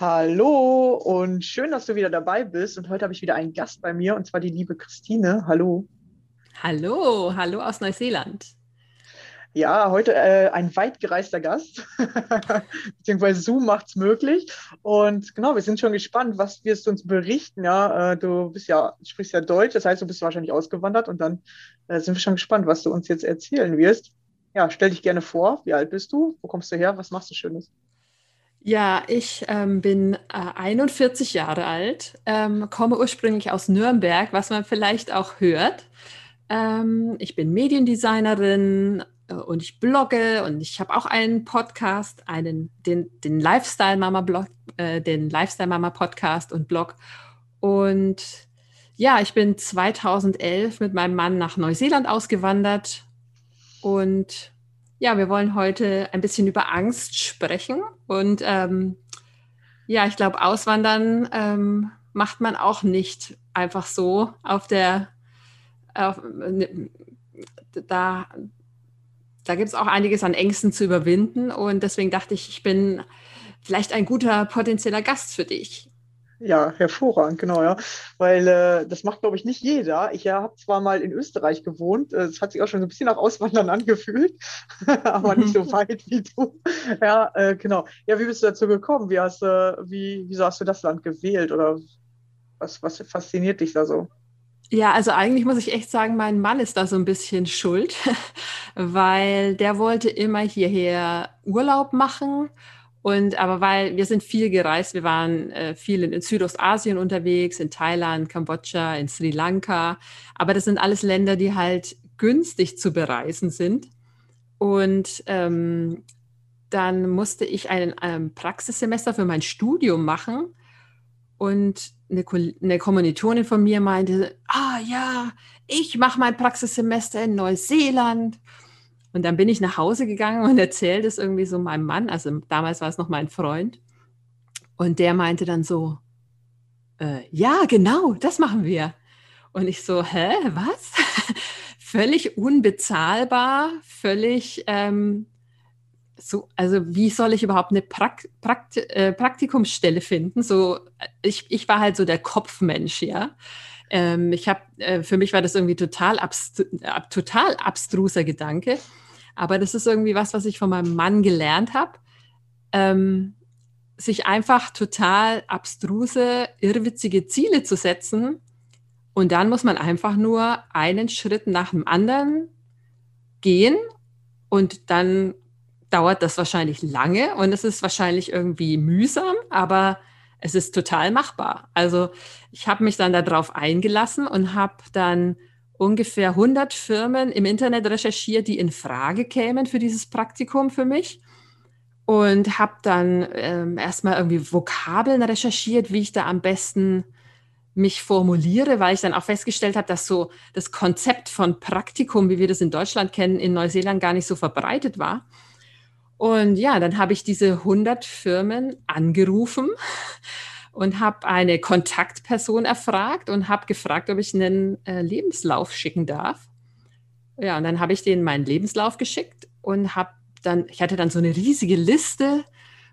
Hallo und schön, dass du wieder dabei bist. Und heute habe ich wieder einen Gast bei mir und zwar die liebe Christine. Hallo. Hallo, hallo aus Neuseeland. Ja, heute äh, ein weit gereister Gast, beziehungsweise Zoom macht es möglich. Und genau, wir sind schon gespannt, was wirst du uns berichten. Ja, äh, du bist ja, sprichst ja Deutsch, das heißt, du bist wahrscheinlich ausgewandert und dann äh, sind wir schon gespannt, was du uns jetzt erzählen wirst. Ja, stell dich gerne vor. Wie alt bist du? Wo kommst du her? Was machst du Schönes? Ja, ich ähm, bin äh, 41 Jahre alt, ähm, komme ursprünglich aus Nürnberg, was man vielleicht auch hört. Ähm, ich bin Mediendesignerin, äh, und ich blogge und ich habe auch einen Podcast, einen, den, den Lifestyle Mama Blog, äh, den Lifestyle Mama Podcast und Blog. Und ja, ich bin 2011 mit meinem Mann nach Neuseeland ausgewandert und ja, wir wollen heute ein bisschen über Angst sprechen und ähm, ja, ich glaube, Auswandern ähm, macht man auch nicht einfach so auf der auf, ne, da da gibt es auch einiges an Ängsten zu überwinden. Und deswegen dachte ich, ich bin vielleicht ein guter potenzieller Gast für dich. Ja, hervorragend, genau, ja. Weil äh, das macht, glaube ich, nicht jeder. Ich ja, habe zwar mal in Österreich gewohnt, es äh, hat sich auch schon so ein bisschen nach Auswandern angefühlt, aber nicht so weit wie du. Ja, äh, genau. Ja, wie bist du dazu gekommen? Wie hast, äh, wie, wieso hast du das Land gewählt oder was, was fasziniert dich da so? Ja, also eigentlich muss ich echt sagen, mein Mann ist da so ein bisschen schuld, weil der wollte immer hierher Urlaub machen. Und aber weil wir sind viel gereist, wir waren äh, viel in, in, Südostasien unterwegs, in Thailand, Kambodscha, in Sri Lanka. Aber das sind alles Länder, die halt günstig zu bereisen sind. Und ähm, dann musste ich ein ähm, Praxissemester für mein Studium machen. Und eine, eine Kommilitonin von mir meinte, ah ja, ich mache mein Praxissemester in Neuseeland. Und dann bin ich nach Hause gegangen und erzählte es irgendwie so meinem Mann, also damals war es noch mein Freund. Und der meinte dann so, äh, ja, genau, das machen wir. Und ich so, hä, was? völlig unbezahlbar, völlig ähm, so, also wie soll ich überhaupt eine Prakt Prakt äh, Praktikumsstelle finden? So, ich, ich war halt so der Kopfmensch, ja. Ähm, ich habe, äh, für mich war das irgendwie total, abstru äh, total abstruser Gedanke. Aber das ist irgendwie was, was ich von meinem Mann gelernt habe. Ähm, sich einfach total abstruse, irrwitzige Ziele zu setzen. Und dann muss man einfach nur einen Schritt nach dem anderen gehen und dann dauert das wahrscheinlich lange und es ist wahrscheinlich irgendwie mühsam, aber es ist total machbar. Also ich habe mich dann darauf eingelassen und habe dann ungefähr 100 Firmen im Internet recherchiert, die in Frage kämen für dieses Praktikum für mich und habe dann ähm, erstmal irgendwie Vokabeln recherchiert, wie ich da am besten mich formuliere, weil ich dann auch festgestellt habe, dass so das Konzept von Praktikum, wie wir das in Deutschland kennen, in Neuseeland gar nicht so verbreitet war. Und ja, dann habe ich diese 100 Firmen angerufen und habe eine Kontaktperson erfragt und habe gefragt, ob ich einen äh, Lebenslauf schicken darf. Ja, und dann habe ich denen meinen Lebenslauf geschickt und habe dann, ich hatte dann so eine riesige Liste,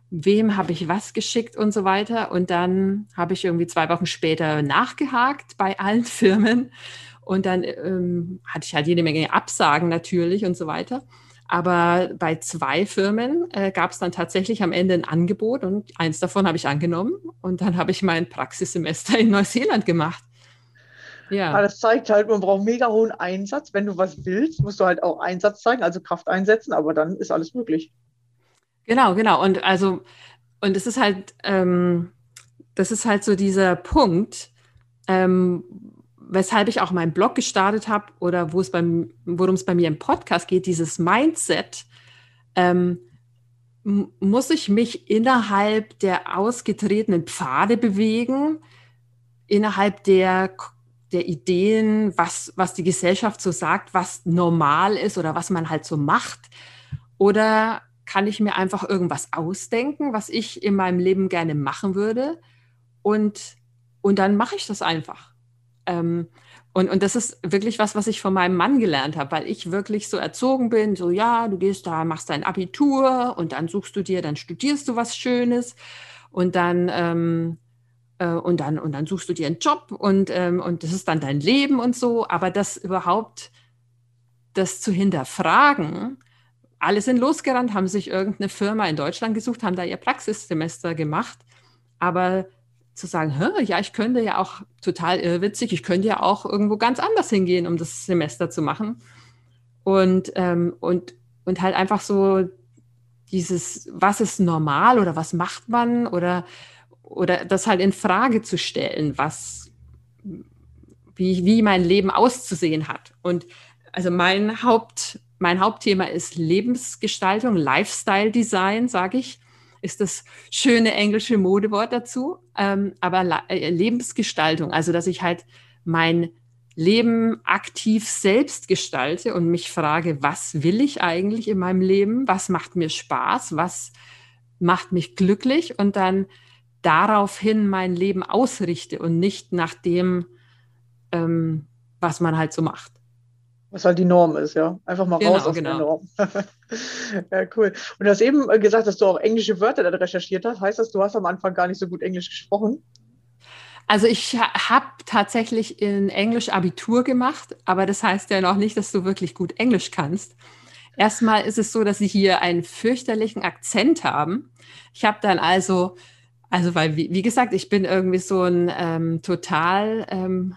wem habe ich was geschickt und so weiter. Und dann habe ich irgendwie zwei Wochen später nachgehakt bei allen Firmen und dann ähm, hatte ich halt jede Menge Absagen natürlich und so weiter. Aber bei zwei Firmen äh, gab es dann tatsächlich am Ende ein Angebot und eins davon habe ich angenommen und dann habe ich mein Praxissemester in Neuseeland gemacht. Ja. Aber das zeigt halt, man braucht mega hohen Einsatz. Wenn du was willst, musst du halt auch Einsatz zeigen, also Kraft einsetzen, aber dann ist alles möglich. Genau, genau. Und also, und es ist halt, ähm, das ist halt so dieser Punkt, ähm, weshalb ich auch meinen Blog gestartet habe oder worum es bei mir im Podcast geht, dieses Mindset, ähm, muss ich mich innerhalb der ausgetretenen Pfade bewegen, innerhalb der, der Ideen, was, was die Gesellschaft so sagt, was normal ist oder was man halt so macht? Oder kann ich mir einfach irgendwas ausdenken, was ich in meinem Leben gerne machen würde? Und, und dann mache ich das einfach. Ähm, und, und das ist wirklich was, was ich von meinem Mann gelernt habe, weil ich wirklich so erzogen bin, so ja, du gehst da, machst dein Abitur und dann suchst du dir, dann studierst du was Schönes und dann ähm, äh, und dann und dann suchst du dir einen Job und ähm, und das ist dann dein Leben und so. Aber das überhaupt, das zu hinterfragen, alle sind losgerannt, haben sich irgendeine Firma in Deutschland gesucht, haben da ihr Praxissemester gemacht, aber zu sagen, ja, ich könnte ja auch total irrwitzig, ich könnte ja auch irgendwo ganz anders hingehen, um das Semester zu machen. Und, ähm, und, und halt einfach so dieses, was ist normal oder was macht man oder, oder das halt in Frage zu stellen, was, wie, wie mein Leben auszusehen hat. Und also mein Haupt, mein Hauptthema ist Lebensgestaltung, Lifestyle Design, sage ich ist das schöne englische Modewort dazu, ähm, aber äh, Lebensgestaltung, also dass ich halt mein Leben aktiv selbst gestalte und mich frage, was will ich eigentlich in meinem Leben, was macht mir Spaß, was macht mich glücklich? Und dann daraufhin mein Leben ausrichte und nicht nach dem, ähm, was man halt so macht was halt die Norm ist, ja. Einfach mal genau, raus aus genau. der Norm. ja, cool. Und du hast eben äh, gesagt, dass du auch englische Wörter dann recherchiert hast. Heißt das, du hast am Anfang gar nicht so gut Englisch gesprochen? Also ich habe tatsächlich in Englisch Abitur gemacht, aber das heißt ja noch nicht, dass du wirklich gut Englisch kannst. Erstmal ist es so, dass sie hier einen fürchterlichen Akzent haben. Ich habe dann also, also weil, wie, wie, gesagt, ich bin irgendwie so ein ähm, total ähm,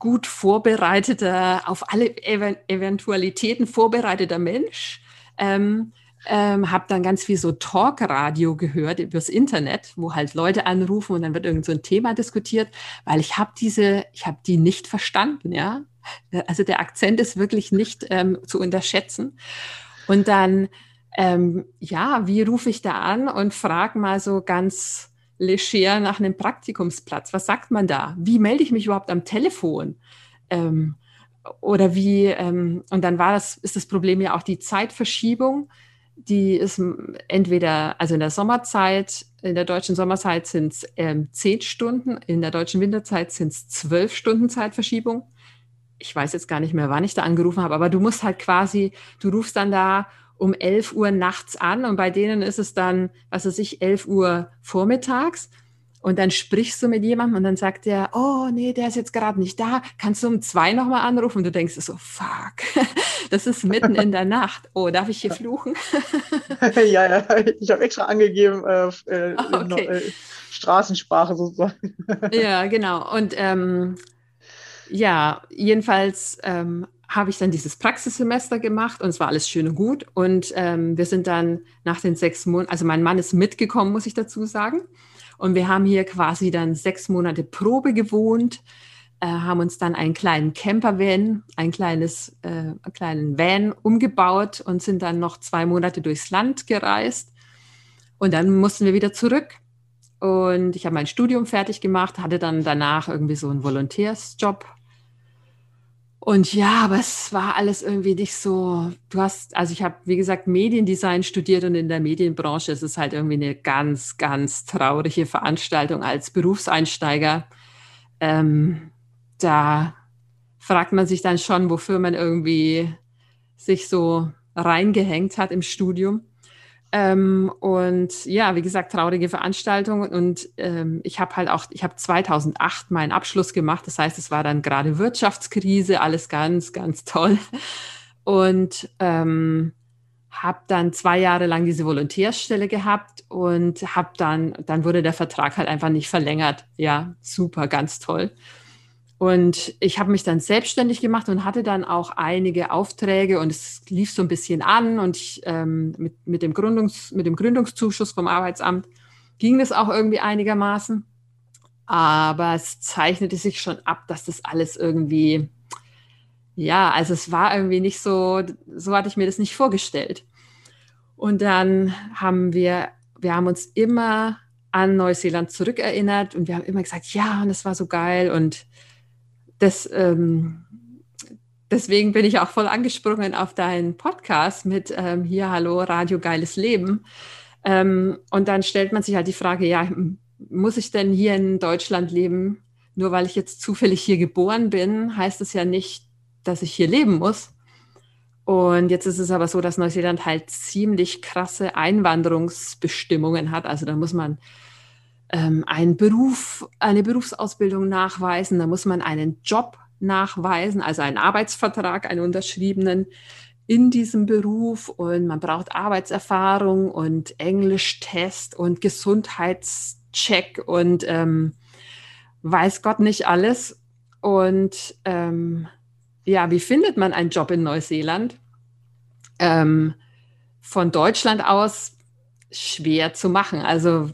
gut vorbereiteter, auf alle Ev Eventualitäten vorbereiteter Mensch. Ähm, ähm, habe dann ganz viel so Talkradio gehört übers Internet, wo halt Leute anrufen und dann wird irgend so ein Thema diskutiert, weil ich habe diese, ich habe die nicht verstanden, ja. Also der Akzent ist wirklich nicht ähm, zu unterschätzen. Und dann, ähm, ja, wie rufe ich da an und frage mal so ganz leger nach einem Praktikumsplatz. Was sagt man da? Wie melde ich mich überhaupt am Telefon? Ähm, oder wie, ähm, und dann war das, ist das Problem ja auch die Zeitverschiebung. die ist entweder, also in der Sommerzeit, in der deutschen Sommerzeit sind es ähm, zehn Stunden, in der deutschen Winterzeit sind es zwölf Stunden Zeitverschiebung. Ich weiß jetzt gar nicht mehr, wann ich da angerufen habe, aber du musst halt quasi, du rufst dann da um 11 Uhr nachts an und bei denen ist es dann, was weiß ich, 11 Uhr vormittags. Und dann sprichst du mit jemandem und dann sagt der, oh nee, der ist jetzt gerade nicht da. Kannst du um zwei nochmal anrufen? Und du denkst so, fuck, das ist mitten in der Nacht. Oh, darf ich hier fluchen? ja, ja, ich habe extra angegeben, äh, äh, ah, okay. äh, Straßensprache sozusagen. ja, genau. Und ähm, ja, jedenfalls ähm, habe ich dann dieses Praxissemester gemacht und es war alles schön und gut. Und ähm, wir sind dann nach den sechs Monaten, also mein Mann ist mitgekommen, muss ich dazu sagen. Und wir haben hier quasi dann sechs Monate Probe gewohnt, äh, haben uns dann einen kleinen Campervan, ein kleines, äh, einen kleinen Van umgebaut und sind dann noch zwei Monate durchs Land gereist. Und dann mussten wir wieder zurück. Und ich habe mein Studium fertig gemacht, hatte dann danach irgendwie so einen Volontärsjob und ja, aber es war alles irgendwie nicht so. Du hast, also ich habe, wie gesagt, Mediendesign studiert und in der Medienbranche ist es halt irgendwie eine ganz, ganz traurige Veranstaltung als Berufseinsteiger. Ähm, da fragt man sich dann schon, wofür man irgendwie sich so reingehängt hat im Studium. Ähm, und ja, wie gesagt, traurige Veranstaltung. Und ähm, ich habe halt auch, ich habe 2008 meinen Abschluss gemacht. Das heißt, es war dann gerade Wirtschaftskrise, alles ganz, ganz toll. Und ähm, habe dann zwei Jahre lang diese Volontärstelle gehabt und habe dann, dann wurde der Vertrag halt einfach nicht verlängert. Ja, super, ganz toll. Und ich habe mich dann selbstständig gemacht und hatte dann auch einige Aufträge und es lief so ein bisschen an und ich, ähm, mit, mit, dem Gründungs, mit dem Gründungszuschuss vom Arbeitsamt ging das auch irgendwie einigermaßen. Aber es zeichnete sich schon ab, dass das alles irgendwie, ja, also es war irgendwie nicht so, so hatte ich mir das nicht vorgestellt. Und dann haben wir, wir haben uns immer an Neuseeland zurückerinnert und wir haben immer gesagt, ja, und das war so geil und das, ähm, deswegen bin ich auch voll angesprungen auf deinen Podcast mit ähm, hier, hallo, Radio Geiles Leben. Ähm, und dann stellt man sich halt die Frage, ja, muss ich denn hier in Deutschland leben? Nur weil ich jetzt zufällig hier geboren bin, heißt es ja nicht, dass ich hier leben muss. Und jetzt ist es aber so, dass Neuseeland halt ziemlich krasse Einwanderungsbestimmungen hat. Also da muss man ähm, einen Beruf, eine Berufsausbildung nachweisen, da muss man einen Job nachweisen, also einen Arbeitsvertrag, einen unterschriebenen in diesem Beruf und man braucht Arbeitserfahrung und Englischtest und Gesundheitscheck und ähm, weiß Gott nicht alles. Und ähm, ja, wie findet man einen Job in Neuseeland? Ähm, von Deutschland aus schwer zu machen. Also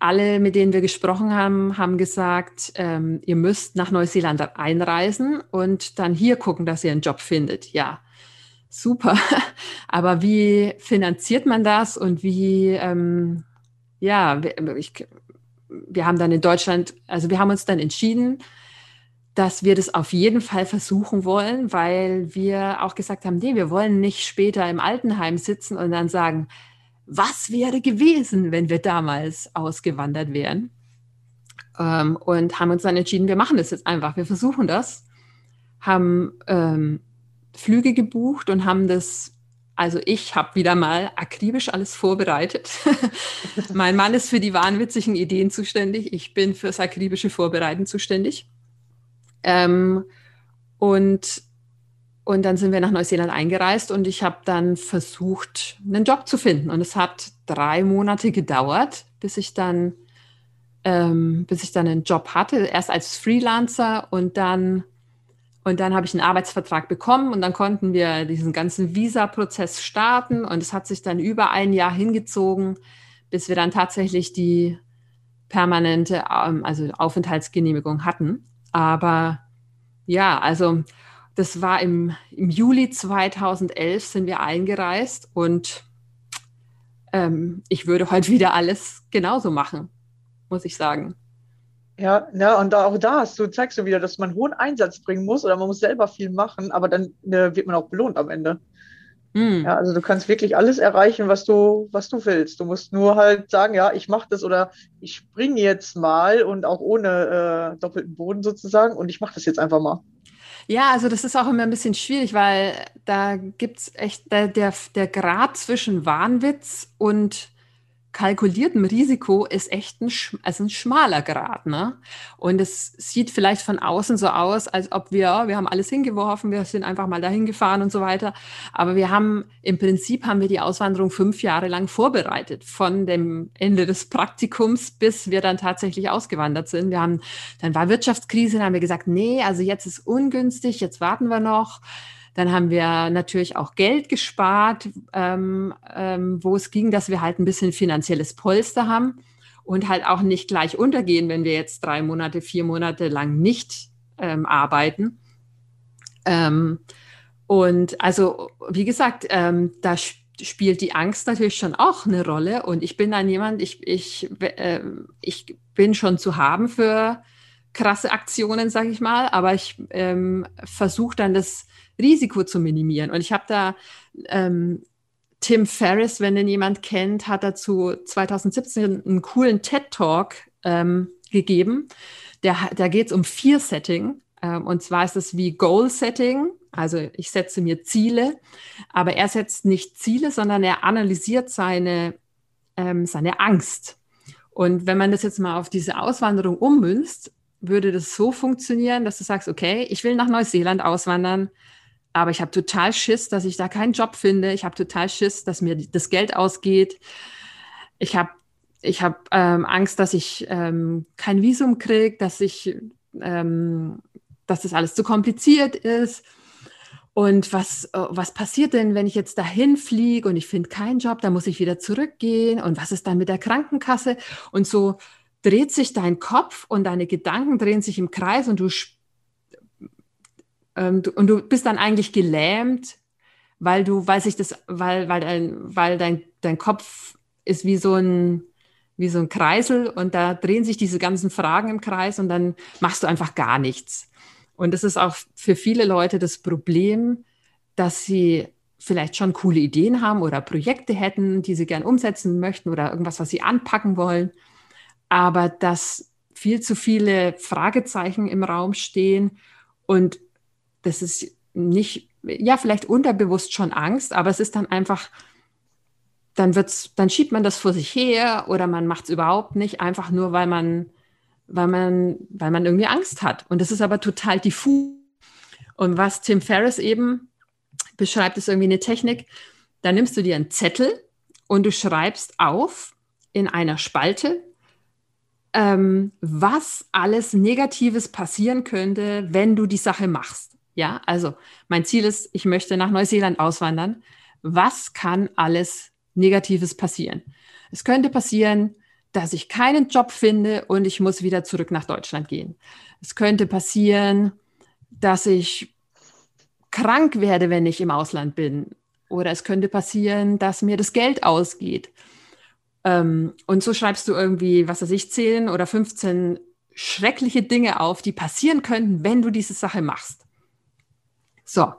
alle, mit denen wir gesprochen haben, haben gesagt, ähm, ihr müsst nach Neuseeland einreisen und dann hier gucken, dass ihr einen Job findet. Ja, super. Aber wie finanziert man das und wie, ähm, ja, ich, wir haben dann in Deutschland, also wir haben uns dann entschieden, dass wir das auf jeden Fall versuchen wollen, weil wir auch gesagt haben, nee, wir wollen nicht später im Altenheim sitzen und dann sagen, was wäre gewesen, wenn wir damals ausgewandert wären? Ähm, und haben uns dann entschieden, wir machen das jetzt einfach, wir versuchen das, haben ähm, Flüge gebucht und haben das, also ich habe wieder mal akribisch alles vorbereitet. mein Mann ist für die wahnwitzigen Ideen zuständig, ich bin fürs akribische Vorbereiten zuständig. Ähm, und und dann sind wir nach Neuseeland eingereist und ich habe dann versucht, einen Job zu finden. Und es hat drei Monate gedauert, bis ich dann, ähm, bis ich dann einen Job hatte. Erst als Freelancer und dann, und dann habe ich einen Arbeitsvertrag bekommen und dann konnten wir diesen ganzen Visa-Prozess starten. Und es hat sich dann über ein Jahr hingezogen, bis wir dann tatsächlich die permanente, ähm, also Aufenthaltsgenehmigung hatten. Aber ja, also das war im, im Juli 2011 sind wir eingereist und ähm, ich würde heute wieder alles genauso machen, muss ich sagen. Ja, ja, und auch da hast du, zeigst du wieder, dass man hohen Einsatz bringen muss oder man muss selber viel machen, aber dann äh, wird man auch belohnt am Ende. Mhm. Ja, also du kannst wirklich alles erreichen, was du, was du willst. Du musst nur halt sagen, ja, ich mache das oder ich springe jetzt mal und auch ohne äh, doppelten Boden sozusagen und ich mache das jetzt einfach mal. Ja, also das ist auch immer ein bisschen schwierig, weil da gibt es echt der, der, der Grad zwischen Wahnwitz und kalkuliertem Risiko ist echt ein, also ein schmaler Grad. Ne? Und es sieht vielleicht von außen so aus, als ob wir, wir haben alles hingeworfen, wir sind einfach mal dahin gefahren und so weiter. Aber wir haben, im Prinzip haben wir die Auswanderung fünf Jahre lang vorbereitet, von dem Ende des Praktikums bis wir dann tatsächlich ausgewandert sind. Wir haben, dann war Wirtschaftskrise, dann haben wir gesagt, nee, also jetzt ist ungünstig, jetzt warten wir noch. Dann haben wir natürlich auch Geld gespart, ähm, ähm, wo es ging, dass wir halt ein bisschen finanzielles Polster haben und halt auch nicht gleich untergehen, wenn wir jetzt drei Monate, vier Monate lang nicht ähm, arbeiten. Ähm, und also, wie gesagt, ähm, da spielt die Angst natürlich schon auch eine Rolle. Und ich bin dann jemand, ich, ich, äh, ich bin schon zu haben für krasse Aktionen, sage ich mal, aber ich ähm, versuche dann das Risiko zu minimieren. Und ich habe da ähm, Tim Ferriss, wenn den jemand kennt, hat dazu 2017 einen coolen TED-Talk ähm, gegeben. Der, da geht es um Fear-Setting. Ähm, und zwar ist es wie Goal-Setting. Also ich setze mir Ziele, aber er setzt nicht Ziele, sondern er analysiert seine, ähm, seine Angst. Und wenn man das jetzt mal auf diese Auswanderung ummünzt, würde das so funktionieren, dass du sagst, okay, ich will nach Neuseeland auswandern, aber ich habe total Schiss, dass ich da keinen Job finde. Ich habe total Schiss, dass mir das Geld ausgeht. Ich habe ich hab, ähm, Angst, dass ich ähm, kein Visum kriege, dass ich, ähm, dass das alles zu kompliziert ist. Und was, äh, was passiert denn, wenn ich jetzt dahin fliege und ich finde keinen Job, dann muss ich wieder zurückgehen? Und was ist dann mit der Krankenkasse? Und so dreht sich dein Kopf und deine Gedanken drehen sich im Kreis und du ähm, du, und du bist dann eigentlich gelähmt, weil du, weil sich das, weil, weil dein, weil dein, dein Kopf ist wie so ein, wie so ein Kreisel und da drehen sich diese ganzen Fragen im Kreis und dann machst du einfach gar nichts. Und das ist auch für viele Leute das Problem, dass sie vielleicht schon coole Ideen haben oder Projekte hätten, die sie gern umsetzen möchten oder irgendwas, was sie anpacken wollen, aber dass viel zu viele Fragezeichen im Raum stehen und das ist nicht, ja, vielleicht unterbewusst schon Angst, aber es ist dann einfach, dann wird's, dann schiebt man das vor sich her oder man macht es überhaupt nicht, einfach nur, weil man, weil man, weil man irgendwie Angst hat. Und das ist aber total diffus. Und was Tim Ferriss eben beschreibt, ist irgendwie eine Technik. Da nimmst du dir einen Zettel und du schreibst auf in einer Spalte, ähm, was alles Negatives passieren könnte, wenn du die Sache machst. Ja, also mein Ziel ist, ich möchte nach Neuseeland auswandern. Was kann alles Negatives passieren? Es könnte passieren, dass ich keinen Job finde und ich muss wieder zurück nach Deutschland gehen. Es könnte passieren, dass ich krank werde, wenn ich im Ausland bin. Oder es könnte passieren, dass mir das Geld ausgeht. Ähm, und so schreibst du irgendwie, was weiß ich, 10 oder 15 schreckliche Dinge auf, die passieren könnten, wenn du diese Sache machst. So.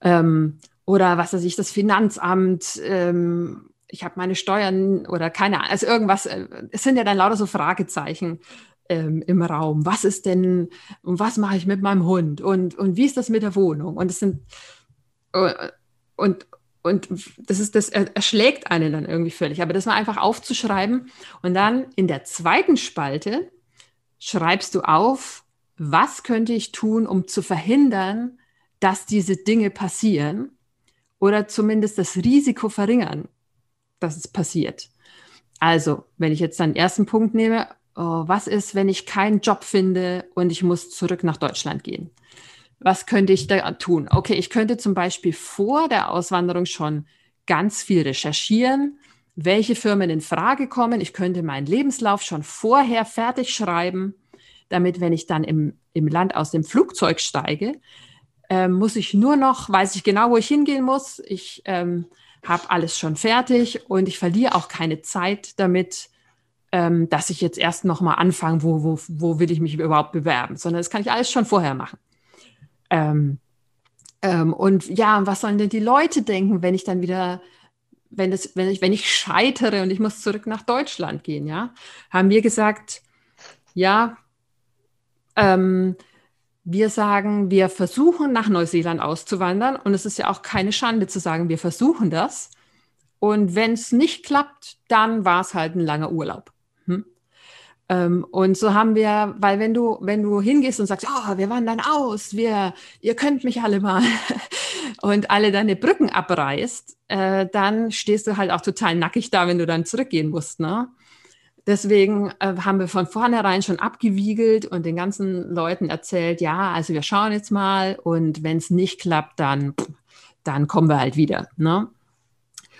Ähm, oder was weiß ich, das Finanzamt, ähm, ich habe meine Steuern oder keine Ahnung, also irgendwas, äh, es sind ja dann lauter so Fragezeichen ähm, im Raum. Was ist denn, und was mache ich mit meinem Hund und, und wie ist das mit der Wohnung? Und es sind, äh, und, und das ist, das erschlägt einen dann irgendwie völlig. Aber das mal einfach aufzuschreiben und dann in der zweiten Spalte schreibst du auf, was könnte ich tun, um zu verhindern, dass diese Dinge passieren oder zumindest das Risiko verringern, dass es passiert. Also, wenn ich jetzt den ersten Punkt nehme, oh, was ist, wenn ich keinen Job finde und ich muss zurück nach Deutschland gehen? Was könnte ich da tun? Okay, ich könnte zum Beispiel vor der Auswanderung schon ganz viel recherchieren, welche Firmen in Frage kommen. Ich könnte meinen Lebenslauf schon vorher fertig schreiben, damit, wenn ich dann im, im Land aus dem Flugzeug steige, ähm, muss ich nur noch, weiß ich genau, wo ich hingehen muss. Ich ähm, habe alles schon fertig und ich verliere auch keine Zeit damit, ähm, dass ich jetzt erst noch mal anfange, wo, wo, wo will ich mich überhaupt bewerben, sondern das kann ich alles schon vorher machen. Ähm, Ähm, und ja, was sollen denn die Leute denken, wenn ich dann wieder, wenn, das, wenn, ich, wenn ich scheitere und ich muss zurück nach Deutschland gehen, ja? Haben wir gesagt, ja, ähm, wir sagen, wir versuchen nach Neuseeland auszuwandern und es ist ja auch keine Schande zu sagen, wir versuchen das. Und wenn es nicht klappt, dann war es halt ein langer Urlaub. Hm? Ähm, und so haben wir, weil wenn du, wenn du hingehst und sagst, oh, wir wandern aus, wir, ihr könnt mich alle mal und alle deine Brücken abreißt, äh, dann stehst du halt auch total nackig da, wenn du dann zurückgehen musst. Ne? Deswegen äh, haben wir von vornherein schon abgewiegelt und den ganzen Leuten erzählt, ja, also wir schauen jetzt mal und wenn es nicht klappt, dann, dann kommen wir halt wieder. Ne?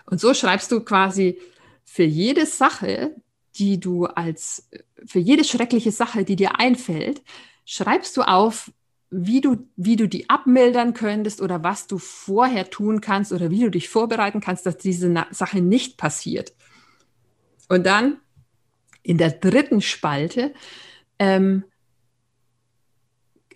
Und so schreibst du quasi für jede Sache, die du als, für jede schreckliche Sache, die dir einfällt, schreibst du auf, wie du, wie du die abmildern könntest oder was du vorher tun kannst oder wie du dich vorbereiten kannst, dass diese Sache nicht passiert. Und dann in der dritten Spalte ähm,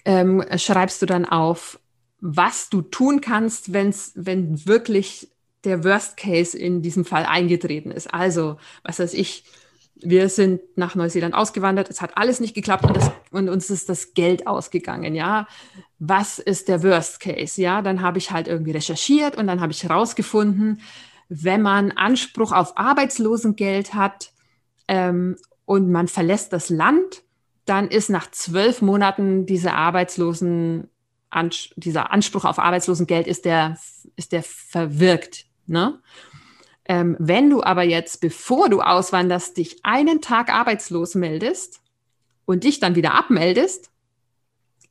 ähm, schreibst du dann auf, was du tun kannst, wenn's, wenn wirklich der Worst Case in diesem Fall eingetreten ist. Also, was weiß ich, wir sind nach Neuseeland ausgewandert, es hat alles nicht geklappt und, das, und, uns ist das Geld ausgegangen, ja. Was ist der Worst Case? Ja, dann habe ich halt irgendwie recherchiert und dann habe ich herausgefunden, wenn man Anspruch auf Arbeitslosengeld hat, ähm, und man verlässt das Land, dann ist nach zwölf Monaten diese Arbeitslosen, dieser Anspruch auf Arbeitslosengeld ist der, ist der verwirkt. Ne? Ähm, wenn du aber jetzt, bevor du auswanderst, dich einen Tag arbeitslos meldest und dich dann wieder abmeldest,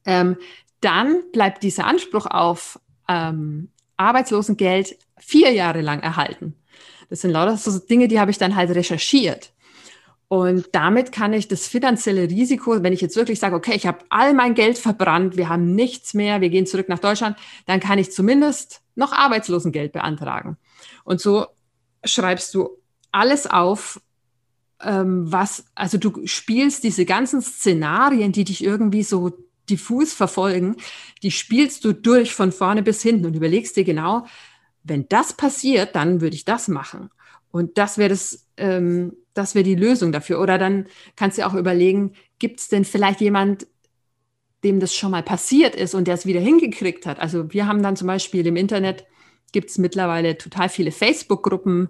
ähm, dann bleibt dieser Anspruch auf ähm, Arbeitslosengeld vier Jahre lang erhalten. Das sind lauter so Dinge, die habe ich dann halt recherchiert. Und damit kann ich das finanzielle Risiko, wenn ich jetzt wirklich sage, okay, ich habe all mein Geld verbrannt, wir haben nichts mehr, wir gehen zurück nach Deutschland, dann kann ich zumindest noch Arbeitslosengeld beantragen. Und so schreibst du alles auf, ähm, was, also du spielst diese ganzen Szenarien, die dich irgendwie so diffus verfolgen, die spielst du durch von vorne bis hinten und überlegst dir genau, wenn das passiert, dann würde ich das machen. Und das wäre das, ähm, das wäre die Lösung dafür. Oder dann kannst du auch überlegen, gibt es denn vielleicht jemand, dem das schon mal passiert ist und der es wieder hingekriegt hat? Also wir haben dann zum Beispiel im Internet, gibt es mittlerweile total viele Facebook-Gruppen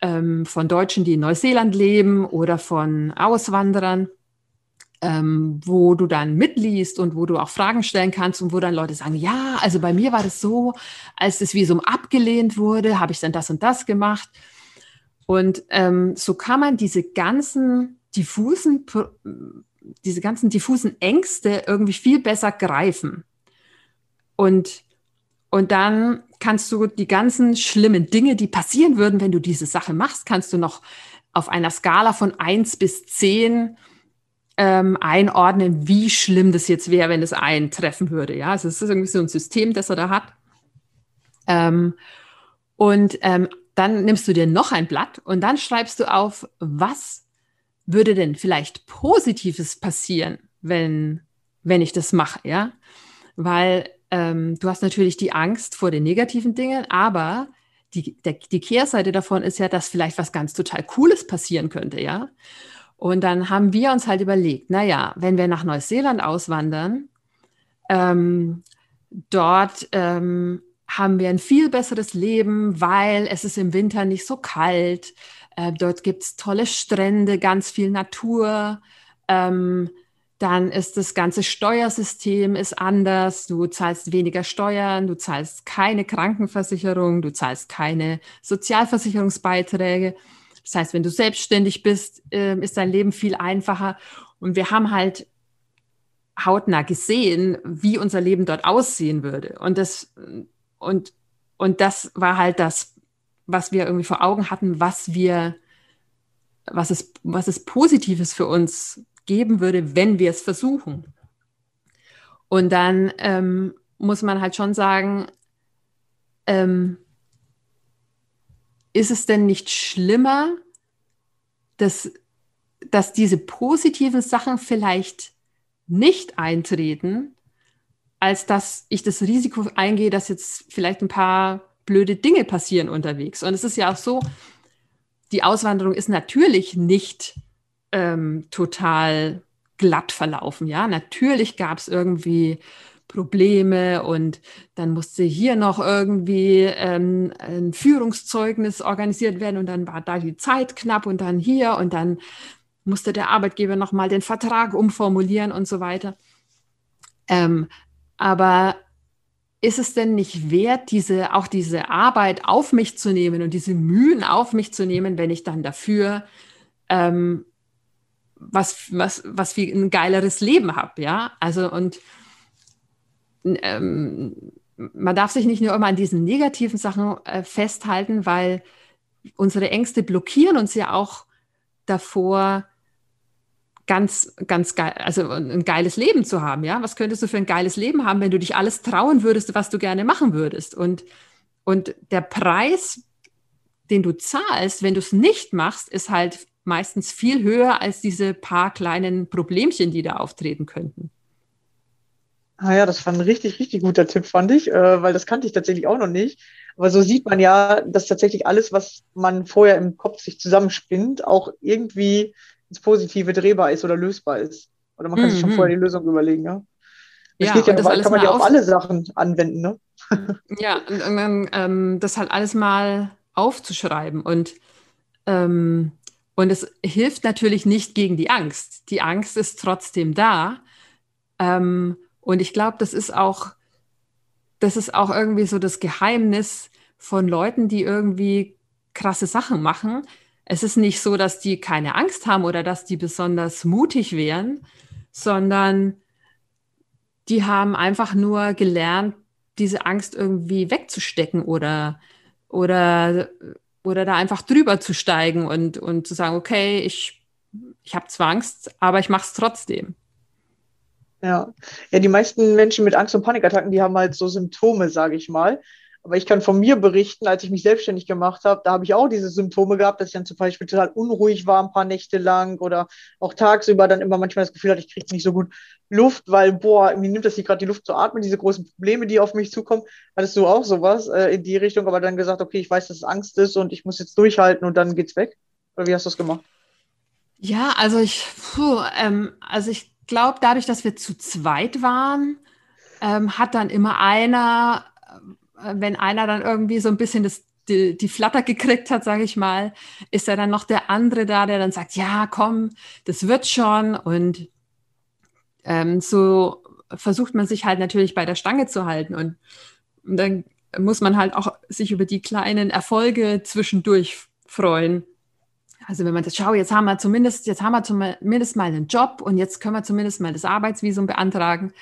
ähm, von Deutschen, die in Neuseeland leben oder von Auswanderern. Ähm, wo du dann mitliest und wo du auch Fragen stellen kannst und wo dann Leute sagen, ja, also bei mir war das so, als das Visum abgelehnt wurde, habe ich dann das und das gemacht. Und ähm, so kann man diese ganzen diffusen, diese ganzen diffusen Ängste irgendwie viel besser greifen. Und, und dann kannst du die ganzen schlimmen Dinge, die passieren würden, wenn du diese Sache machst, kannst du noch auf einer Skala von eins bis zehn ähm, einordnen, wie schlimm das jetzt wäre, wenn es eintreffen würde. Ja, also es ist irgendwie so ein System, das er da hat. Ähm, und ähm, dann nimmst du dir noch ein Blatt und dann schreibst du auf, was würde denn vielleicht Positives passieren, wenn, wenn ich das mache, ja? Weil ähm, du hast natürlich die Angst vor den negativen Dingen, aber die, der, die Kehrseite davon ist ja, dass vielleicht was ganz total Cooles passieren könnte, ja? Und dann haben wir uns halt überlegt, naja, wenn wir nach Neuseeland auswandern, ähm, dort ähm, haben wir ein viel besseres Leben, weil es ist im Winter nicht so kalt. Äh, dort gibt es tolle Strände, ganz viel Natur. Ähm, dann ist das ganze Steuersystem ist anders. Du zahlst weniger Steuern, du zahlst keine Krankenversicherung, du zahlst keine Sozialversicherungsbeiträge. Das heißt, wenn du selbstständig bist, äh, ist dein Leben viel einfacher. Und wir haben halt hautnah gesehen, wie unser Leben dort aussehen würde. Und das und, und das war halt das, was wir irgendwie vor Augen hatten, was wir, was es, was es Positives für uns geben würde, wenn wir es versuchen. Und dann ähm, muss man halt schon sagen, ähm, ist es denn nicht schlimmer, dass, dass diese positiven Sachen vielleicht nicht eintreten, als dass ich das Risiko eingehe, dass jetzt vielleicht ein paar blöde Dinge passieren unterwegs. Und es ist ja auch so, die Auswanderung ist natürlich nicht ähm, total glatt verlaufen. Ja, natürlich gab es irgendwie Probleme und dann musste hier noch irgendwie ähm, ein Führungszeugnis organisiert werden und dann war da die Zeit knapp und dann hier und dann musste der Arbeitgeber noch mal den Vertrag umformulieren und so weiter. Ähm, aber ist es denn nicht wert, diese, auch diese Arbeit auf mich zu nehmen und diese Mühen auf mich zu nehmen, wenn ich dann dafür ähm, was, was, was wie ein geileres Leben habe, ja? Also und ähm, man darf sich nicht nur immer an diesen negativen Sachen äh, festhalten, weil unsere Ängste blockieren uns ja auch davor, ganz, ganz geil, also ein geiles Leben zu haben, ja? Was könntest du für ein geiles Leben haben, wenn du dich alles trauen würdest, was du gerne machen würdest? Und, und der Preis, den du zahlst, wenn du es nicht machst, ist halt meistens viel höher als diese paar kleinen Problemchen, die da auftreten könnten. Ah ja, das war ein richtig, richtig guter Tipp, fand ich, äh, weil das kannte ich tatsächlich auch noch nicht. Aber so sieht man ja, dass tatsächlich alles, was man vorher im Kopf sich zusammenspinnt, auch irgendwie ins Positive drehbar ist oder lösbar ist. Oder man kann mhm. sich schon mhm. vorher die Lösung überlegen, ja. Das ja, geht ja, das kann man ja auf alle Sachen anwenden, ne? ja, und, und ähm, das halt alles mal aufzuschreiben und ähm, und es hilft natürlich nicht gegen die Angst. Die Angst ist trotzdem da. Ähm, und ich glaube, das ist auch, das ist auch irgendwie so das Geheimnis von Leuten, die irgendwie krasse Sachen machen. Es ist nicht so, dass die keine Angst haben oder dass die besonders mutig wären, sondern die haben einfach nur gelernt, diese Angst irgendwie wegzustecken oder, oder oder da einfach drüber zu steigen und, und zu sagen, okay, ich, ich habe zwar Angst, aber ich mache es trotzdem. Ja. ja, die meisten Menschen mit Angst- und Panikattacken, die haben halt so Symptome, sage ich mal. Aber ich kann von mir berichten, als ich mich selbstständig gemacht habe, da habe ich auch diese Symptome gehabt, dass ich dann zum Beispiel total unruhig war ein paar Nächte lang oder auch tagsüber dann immer manchmal das Gefühl hatte, ich kriege nicht so gut Luft, weil, boah, mir nimmt das hier gerade die Luft zu atmen, diese großen Probleme, die auf mich zukommen. Hattest du auch sowas äh, in die Richtung, aber dann gesagt, okay, ich weiß, dass es Angst ist und ich muss jetzt durchhalten und dann geht's weg? Oder wie hast du das gemacht? Ja, also ich, puh, ähm, also ich glaube, dadurch, dass wir zu zweit waren, ähm, hat dann immer einer äh, wenn einer dann irgendwie so ein bisschen das, die, die Flatter gekriegt hat, sage ich mal, ist ja dann noch der andere da, der dann sagt, ja, komm, das wird schon. Und ähm, so versucht man sich halt natürlich bei der Stange zu halten. Und, und dann muss man halt auch sich über die kleinen Erfolge zwischendurch freuen. Also wenn man das schau, jetzt haben wir zumindest, jetzt haben wir zumindest mal einen Job und jetzt können wir zumindest mal das Arbeitsvisum beantragen.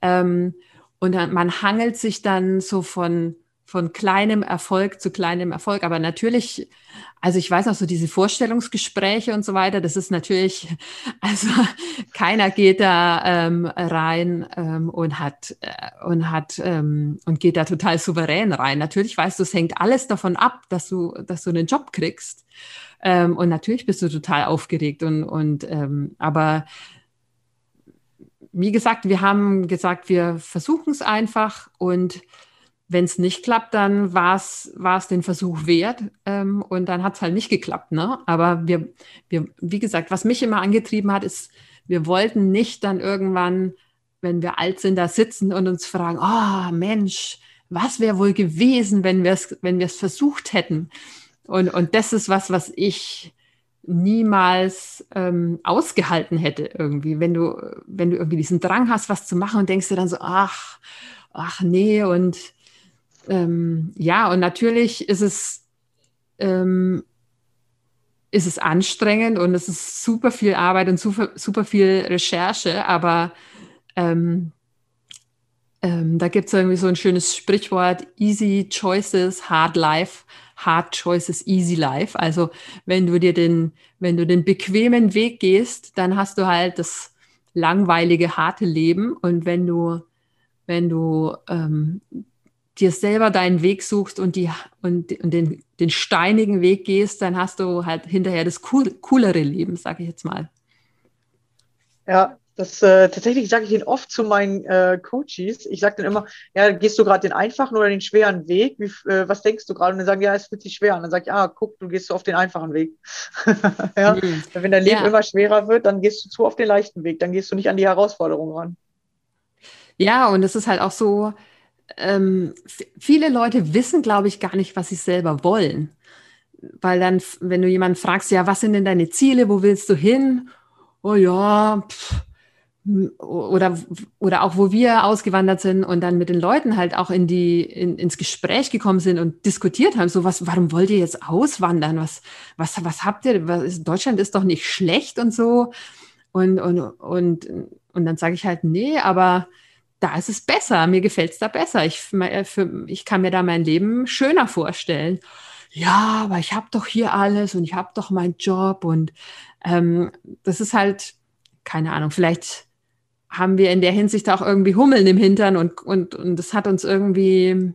Ähm, und dann, man hangelt sich dann so von, von kleinem Erfolg zu kleinem Erfolg. Aber natürlich, also ich weiß noch so diese Vorstellungsgespräche und so weiter, das ist natürlich, also keiner geht da ähm, rein ähm, und hat äh, und hat ähm, und geht da total souverän rein. Natürlich weißt du, es hängt alles davon ab, dass du, dass du einen Job kriegst. Ähm, und natürlich bist du total aufgeregt und, und ähm, aber wie gesagt, wir haben gesagt, wir versuchen es einfach und wenn es nicht klappt, dann war es den Versuch wert ähm, und dann hat es halt nicht geklappt. Ne? Aber wir, wir, wie gesagt, was mich immer angetrieben hat, ist, wir wollten nicht dann irgendwann, wenn wir alt sind, da sitzen und uns fragen, oh Mensch, was wäre wohl gewesen, wenn wir es wenn versucht hätten. Und, und das ist was, was ich niemals ähm, ausgehalten hätte irgendwie, wenn du, wenn du irgendwie diesen Drang hast, was zu machen und denkst dir dann so, ach, ach nee und ähm, ja, und natürlich ist es, ähm, ist es anstrengend und es ist super viel Arbeit und super, super viel Recherche, aber ähm, ähm, da gibt es irgendwie so ein schönes Sprichwort, easy choices, hard life. Hard Choices Easy Life. Also wenn du dir den, wenn du den bequemen Weg gehst, dann hast du halt das langweilige, harte Leben. Und wenn du, wenn du ähm, dir selber deinen Weg suchst und, die, und, und den, den steinigen Weg gehst, dann hast du halt hinterher das cool, coolere Leben, sage ich jetzt mal. Ja, Das äh, tatsächlich sage ich den oft zu meinen äh, Coaches. Ich sage dann immer, ja, gehst du gerade den einfachen oder den schweren Weg? Wie, äh, was denkst du gerade? Und dann sagen, ja, es fühlt sich schwer an. Dann sage ich, ah, guck, du gehst so auf den einfachen Weg. ja? Mhm. Wenn dein Leben ja. immer schwerer wird, dann gehst du zu auf den leichten Weg. Dann gehst du nicht an die Herausforderung ran. Ja, und es ist halt auch so, ähm, viele Leute wissen, glaube ich, gar nicht, was sie selber wollen. Weil dann, wenn du jemanden fragst, ja, was sind denn deine Ziele, wo willst du hin? Oh ja, pff, oder, oder auch wo wir ausgewandert sind und dann mit den Leuten halt auch in die, in, ins Gespräch gekommen sind und diskutiert haben, so was, warum wollt ihr jetzt auswandern? Was, was, was habt ihr? Was, Deutschland ist doch nicht schlecht und so. Und, und, und, und dann sage ich halt, nee, aber da ist es besser, mir gefällt es da besser. Ich, für, ich kann mir da mein Leben schöner vorstellen. Ja, aber ich habe doch hier alles und ich habe doch meinen Job und ähm, das ist halt, keine Ahnung, vielleicht haben wir in der Hinsicht auch irgendwie Hummeln im Hintern und, und, und das hat uns irgendwie,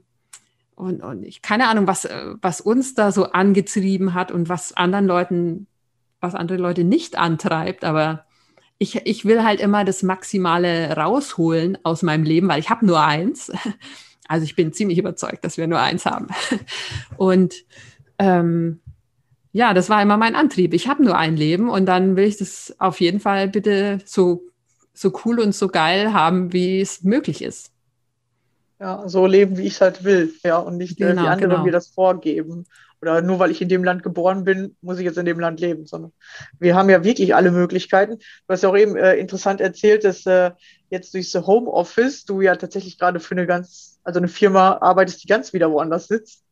und, und ich keine Ahnung, was, was uns da so angetrieben hat und was anderen Leuten, was andere Leute nicht antreibt, aber ich, ich will halt immer das Maximale rausholen aus meinem Leben, weil ich habe nur eins. Also ich bin ziemlich überzeugt, dass wir nur eins haben. Und ähm, ja, das war immer mein Antrieb. Ich habe nur ein Leben und dann will ich das auf jeden Fall bitte so so cool und so geil haben, wie es möglich ist. Ja, so leben, wie ich es halt will, ja, und nicht genau, wie andere genau. mir das vorgeben. Oder nur weil ich in dem Land geboren bin, muss ich jetzt in dem Land leben, sondern wir haben ja wirklich alle Möglichkeiten. Du hast ja auch eben äh, interessant erzählt, dass äh, jetzt durch das Homeoffice du ja tatsächlich gerade für eine ganz, also eine Firma arbeitest, die ganz wieder woanders sitzt.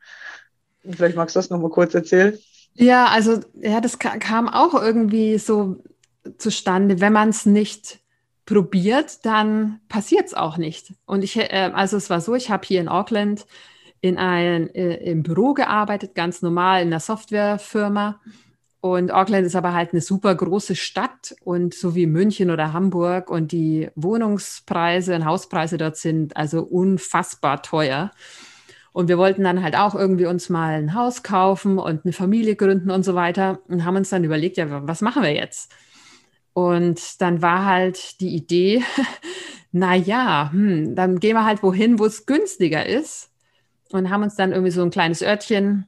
Und vielleicht magst du das nochmal kurz erzählen. Ja, also ja, das kam auch irgendwie so zustande, wenn man es nicht probiert, dann passiert es auch nicht. Und ich, äh, also es war so, ich habe hier in Auckland in ein, äh, im Büro gearbeitet, ganz normal in einer Softwarefirma. Und Auckland ist aber halt eine super große Stadt und so wie München oder Hamburg und die Wohnungspreise und Hauspreise dort sind also unfassbar teuer. Und wir wollten dann halt auch irgendwie uns mal ein Haus kaufen und eine Familie gründen und so weiter und haben uns dann überlegt, ja, was machen wir jetzt? Und dann war halt die Idee, na ja, hm, dann gehen wir halt wohin, wo es günstiger ist. Und haben uns dann irgendwie so ein kleines Örtchen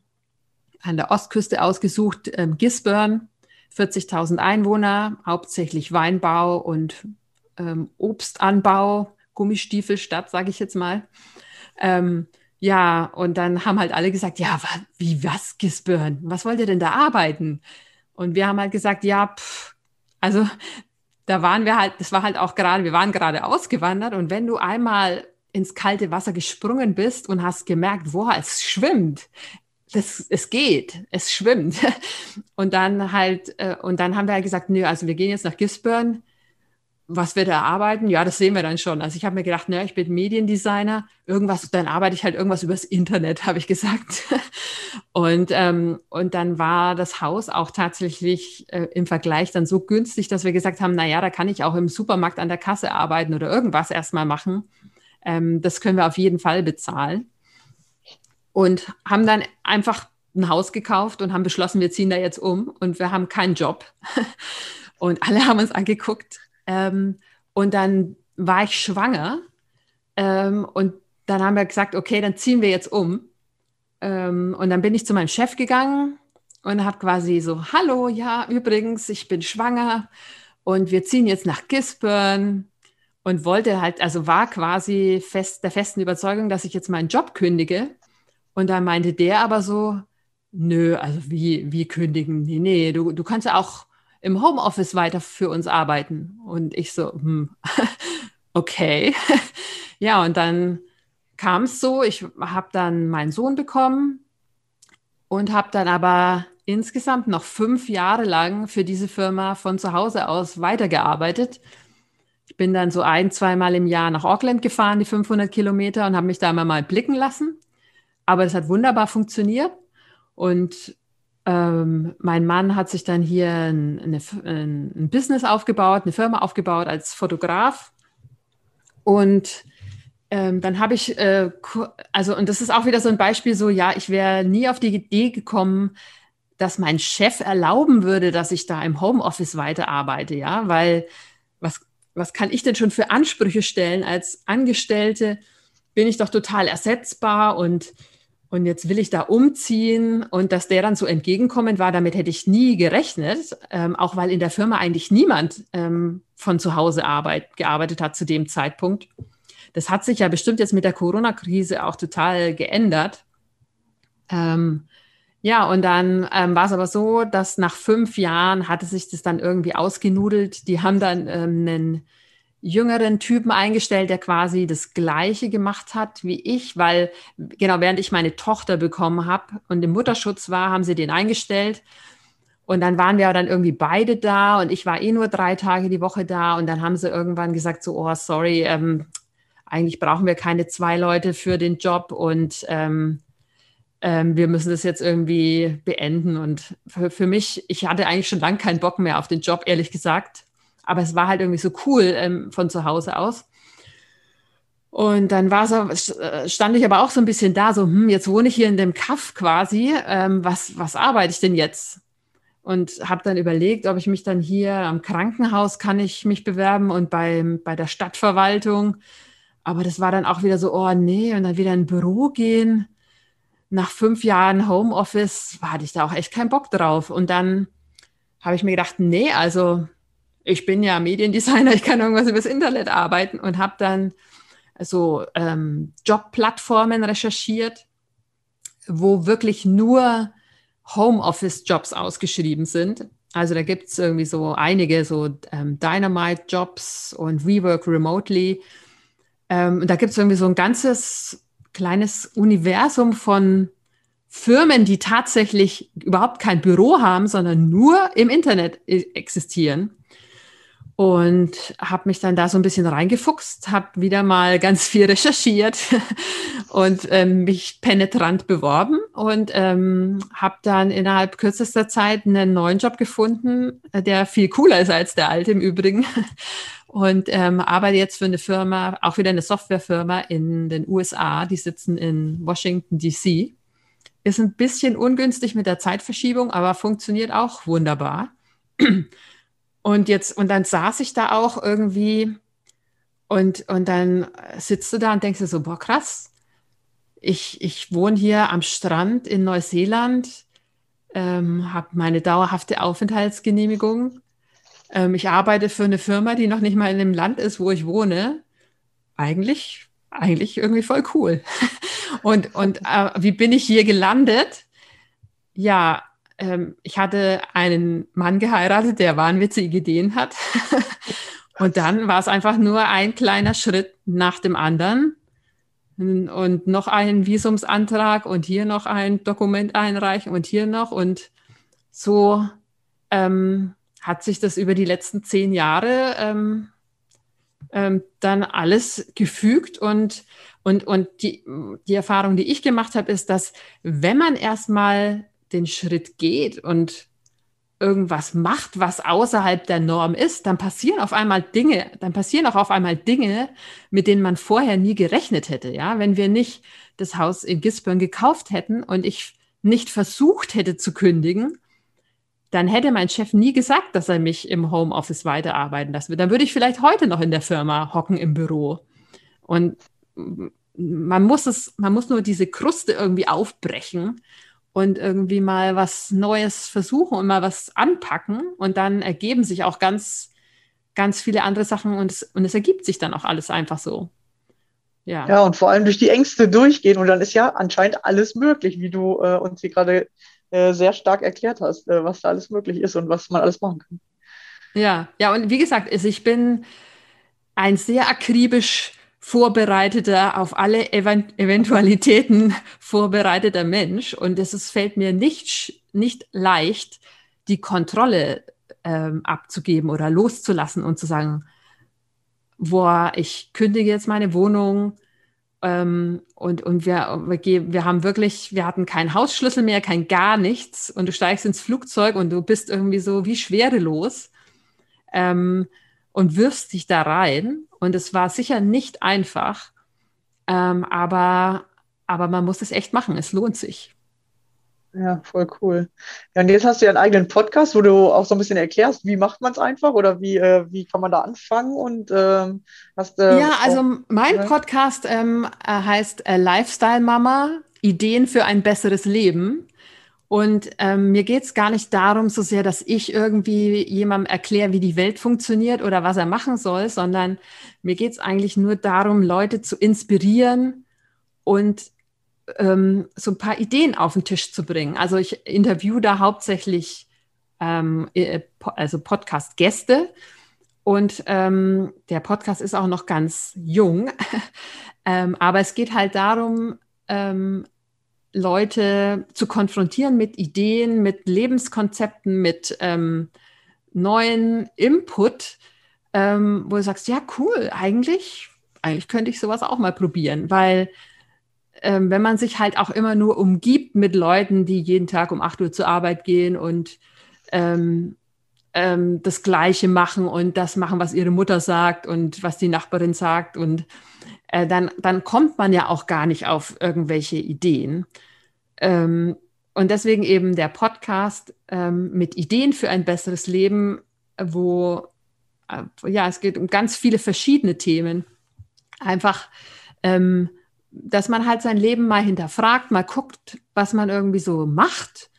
an der Ostküste ausgesucht, ähm, Gisborne, 40.000 Einwohner, hauptsächlich Weinbau und ähm, Obstanbau, Gummistiefelstadt, sage ich jetzt mal. Ähm, ja, und dann haben halt alle gesagt, ja, wie was, Gisborne? Was wollt ihr denn da arbeiten? Und wir haben halt gesagt, ja, pff, also da waren wir halt, das war halt auch gerade, wir waren gerade ausgewandert und wenn du einmal ins kalte Wasser gesprungen bist und hast gemerkt, boah, es schwimmt, das, es geht, es schwimmt. Und dann halt, äh, und dann haben wir halt gesagt, nö, also wir gehen jetzt nach Gisborne, was wir da arbeiten, ja, das sehen wir dann schon. Also ich habe mir gedacht, ne, ich bin Mediendesigner, irgendwas, dann arbeite ich halt irgendwas übers Internet, habe ich gesagt. Und, ähm, und dann war das Haus auch tatsächlich äh, im Vergleich dann so günstig, dass wir gesagt haben, naja, da kann ich auch im Supermarkt an der Kasse arbeiten oder irgendwas erstmal machen. Ähm, das können wir auf jeden Fall bezahlen. Und haben dann einfach ein Haus gekauft und haben beschlossen, wir ziehen da jetzt um und wir haben keinen Job. Und alle haben uns angeguckt, ähm, und dann war ich schwanger ähm, und dann haben wir gesagt, okay, dann ziehen wir jetzt um. Ähm, und dann bin ich zu meinem Chef gegangen und habe quasi so, hallo, ja, übrigens, ich bin schwanger und wir ziehen jetzt nach Gisborne und wollte halt, also war quasi fest, der festen Überzeugung, dass ich jetzt meinen Job kündige. Und dann meinte der aber so, nö, also wie, wie kündigen? Nee, nee, du, du kannst ja auch im Homeoffice weiter für uns arbeiten. Und ich so, hm, okay. ja, und dann kam es so, ich habe dann meinen Sohn bekommen und habe dann aber insgesamt noch fünf Jahre lang für diese Firma von zu Hause aus weitergearbeitet. Ich bin dann so ein, zweimal im Jahr nach Auckland gefahren, die 500 Kilometer, und habe mich da immer mal blicken lassen. Aber das hat wunderbar funktioniert. Und ähm, mein Mann hat sich dann hier ein, eine, ein, Business aufgebaut, eine Firma aufgebaut als Fotograf. Und ähm, dann habe ich, äh, also, und das ist auch wieder so ein Beispiel, so, ja, ich wäre nie auf die Idee gekommen, dass mein Chef erlauben würde, dass ich da im Homeoffice weiterarbeite, ja, weil was, was kann ich denn schon für Ansprüche stellen als Angestellte? Bin ich doch total ersetzbar und, und jetzt will ich da umziehen und dass der dann so entgegenkommend war, damit hätte ich nie gerechnet, ähm, auch weil in der Firma eigentlich niemand ähm, von zu Hause arbeit, gearbeitet hat zu dem Zeitpunkt. Das hat sich ja bestimmt jetzt mit der Corona-Krise auch total geändert. Ähm, ja, und dann ähm, war es aber so, dass nach fünf Jahren hatte sich das dann irgendwie ausgenudelt. Die haben dann ähm, einen jüngeren Typen eingestellt, der quasi das Gleiche gemacht hat wie ich, weil genau während ich meine Tochter bekommen habe und im Mutterschutz war, haben sie den eingestellt. Und dann waren wir dann irgendwie beide da und ich war eh nur drei Tage die Woche da. Und dann haben sie irgendwann gesagt, so, oh, sorry, ähm, eigentlich brauchen wir keine zwei Leute für den Job und ähm, ähm, wir müssen das jetzt irgendwie beenden. Und für, für, mich, ich hatte eigentlich schon lange keinen Bock mehr auf den Job, ehrlich gesagt. Aber es war halt irgendwie so cool ähm, von zu Hause aus. Und dann war so, äh, stand ich aber auch so ein bisschen da, so, hm, jetzt wohne ich hier in dem Kaff quasi. Ähm, was, was arbeite ich denn jetzt? Und habe dann überlegt, ob ich mich dann hier am Krankenhaus kann ich mich bewerben und beim, bei der Stadtverwaltung. Aber das war dann auch wieder so, oh nee, und dann wieder in ein Büro gehen nach fünf Jahren Homeoffice hatte ich da auch echt keinen Bock drauf. Und dann habe ich mir gedacht, nee, also ich bin ja Mediendesigner, ich kann irgendwas übers Internet arbeiten und habe dann so ähm, Jobplattformen recherchiert, wo wirklich nur Homeoffice-Jobs ausgeschrieben sind. Also da gibt es irgendwie so einige so ähm, Dynamite-Jobs und Rework Remotely. Ähm, und da gibt es irgendwie so ein ganzes kleines Universum von Firmen, die tatsächlich überhaupt kein Büro haben, sondern nur im Internet e-, existieren. Und habe mich dann da so ein bisschen reingefuchst, habe wieder mal ganz viel recherchiert und ähm, mich penetrant beworben und ähm, habe dann innerhalb kürzester Zeit einen neuen Job gefunden, der viel cooler ist als der alte im Übrigen und ähm, arbeite jetzt für eine Firma, auch wieder eine Softwarefirma in den USA, die sitzen in Washington, DC. Ist ein bisschen ungünstig mit der Zeitverschiebung, aber funktioniert auch wunderbar. Und jetzt, und dann saß ich da auch irgendwie und, und dann sitzt du da und denkst dir so, boah, krass, ich, ich wohne hier am Strand in Neuseeland, ähm, habe meine dauerhafte Aufenthaltsgenehmigung ähm, ich arbeite für eine Firma, die noch nicht mal in dem Land ist, wo ich wohne. Eigentlich, eigentlich irgendwie voll cool. und und äh, wie bin ich hier gelandet? Ja, ähm, ich hatte einen Mann geheiratet, der wahnwitzige Ideen hat. und dann war es einfach nur ein kleiner Schritt nach dem anderen. Und noch einen Visumsantrag und hier noch ein Dokument einreichen und hier noch. Und so ähm, hat sich das über die letzten zehn Jahre ähm, ähm, dann alles gefügt. Und, und, und die, die Erfahrung, die ich gemacht habe, ist, dass wenn man erstmal den Schritt geht und irgendwas macht, was außerhalb der Norm ist, dann passieren auf einmal Dinge, dann passieren auch auf einmal Dinge, mit denen man vorher nie gerechnet hätte. Ja, wenn wir nicht das Haus in Gisborne gekauft hätten und ich nicht versucht hätte zu kündigen, dann hätte mein Chef nie gesagt, dass er mich im Homeoffice weiterarbeiten lassen wird. Dann würde ich vielleicht heute noch in der Firma hocken im Büro. Und man muss es, man muss nur diese Kruste irgendwie aufbrechen und irgendwie mal was Neues versuchen und mal was anpacken. Und dann ergeben sich auch ganz, ganz viele andere Sachen und es, und es ergibt sich dann auch alles einfach so. Ja. ja, und vor allem durch die Ängste durchgehen und dann ist ja anscheinend alles möglich, wie du äh, uns hier gerade äh, sehr stark erklärt hast, äh, was da alles möglich ist und was man alles machen kann. Ja, ja, und wie gesagt, also ich bin ein sehr akribisch vorbereiteter, auf alle Event Eventualitäten vorbereiteter Mensch. Und es fällt mir nicht, nicht leicht, die Kontrolle ähm, abzugeben oder loszulassen und zu sagen, boah, ich kündige jetzt meine Wohnung, ähm, und und wir, wir, wir haben wirklich, wir hatten keinen Hausschlüssel mehr, kein gar nichts. Und du steigst ins Flugzeug und du bist irgendwie so wie schwerelos ähm, und wirfst dich da rein. Und es war sicher nicht einfach, ähm, aber, aber man muss es echt machen. Es lohnt sich. Ja, voll cool. Ja, und jetzt hast du ja einen eigenen Podcast, wo du auch so ein bisschen erklärst, wie macht man es einfach oder wie, äh, wie kann man da anfangen und ähm, hast äh, Ja, also auch, mein ne? Podcast ähm, äh, heißt äh, Lifestyle Mama, Ideen für ein besseres Leben. Und ähm, mir geht es gar nicht darum, so sehr, dass ich irgendwie jemandem erkläre, wie die Welt funktioniert oder was er machen soll, sondern mir geht es eigentlich nur darum, Leute zu inspirieren und ähm, so ein paar Ideen auf den Tisch zu bringen. Also ich interviewe da hauptsächlich ähm, äh, also Podcast-Gäste und ähm, der Podcast ist auch noch ganz jung, ähm, aber es geht halt darum, ähm, Leute zu konfrontieren mit Ideen, mit Lebenskonzepten, mit ähm, neuen Input, wo du sagst, ja cool, eigentlich, eigentlich könnte ich sowas auch mal probieren, weil ähm, wenn man sich halt auch immer nur umgibt mit Leuten, die jeden Tag um 8 Uhr zur Arbeit gehen und ähm, ähm, das Gleiche machen und das machen, was ihre Mutter sagt und was die Nachbarin sagt und äh, dann, dann kommt man ja auch gar nicht auf irgendwelche Ideen. Ähm, und deswegen eben der Podcast ähm, mit Ideen für ein besseres Leben, wo äh, ja, es geht um ganz viele verschiedene Themen. Einfach ähm, dass man halt sein Leben mal hinterfragt, mal guckt, was man irgendwie so macht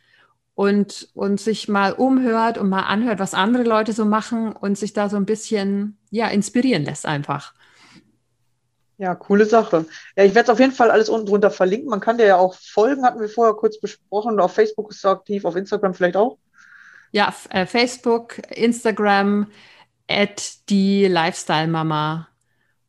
und, und sich mal umhört und mal anhört, was andere Leute so machen und sich da so ein bisschen ja, inspirieren lässt einfach. Ja, coole Sache. Ja, ich werde es auf jeden Fall alles unten drunter verlinken. Man kann dir ja auch folgen, hatten wir vorher kurz besprochen. Auf Facebook ist du aktiv, auf Instagram vielleicht auch. Ja, äh, Facebook, Instagram, at die Lifestyle Mama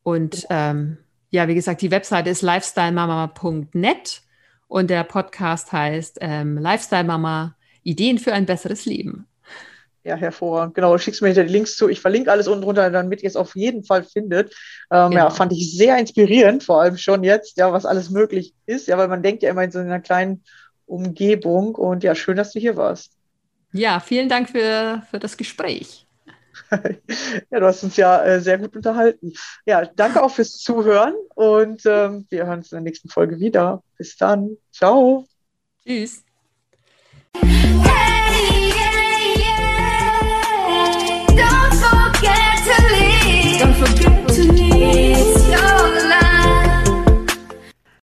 und ähm, ja, wie gesagt, die Webseite ist lifestylemama.net und der Podcast heißt ähm, Lifestyle Mama, Ideen für ein besseres Leben. Ja, hervorragend. Genau, schickst mir die Links zu. Ich verlinke alles unten drunter, damit ihr es auf jeden Fall findet. Ähm, genau. Ja, fand ich sehr inspirierend, vor allem schon jetzt, ja, was alles möglich ist. Ja, weil man denkt ja immer in so einer kleinen Umgebung. Und ja, schön, dass du hier warst. Ja, vielen Dank für, für das Gespräch. ja, du hast uns ja äh, sehr gut unterhalten. Ja, danke auch fürs Zuhören und ähm, wir hören uns in der nächsten Folge wieder. Bis dann. Ciao. Tschüss. Hey! forget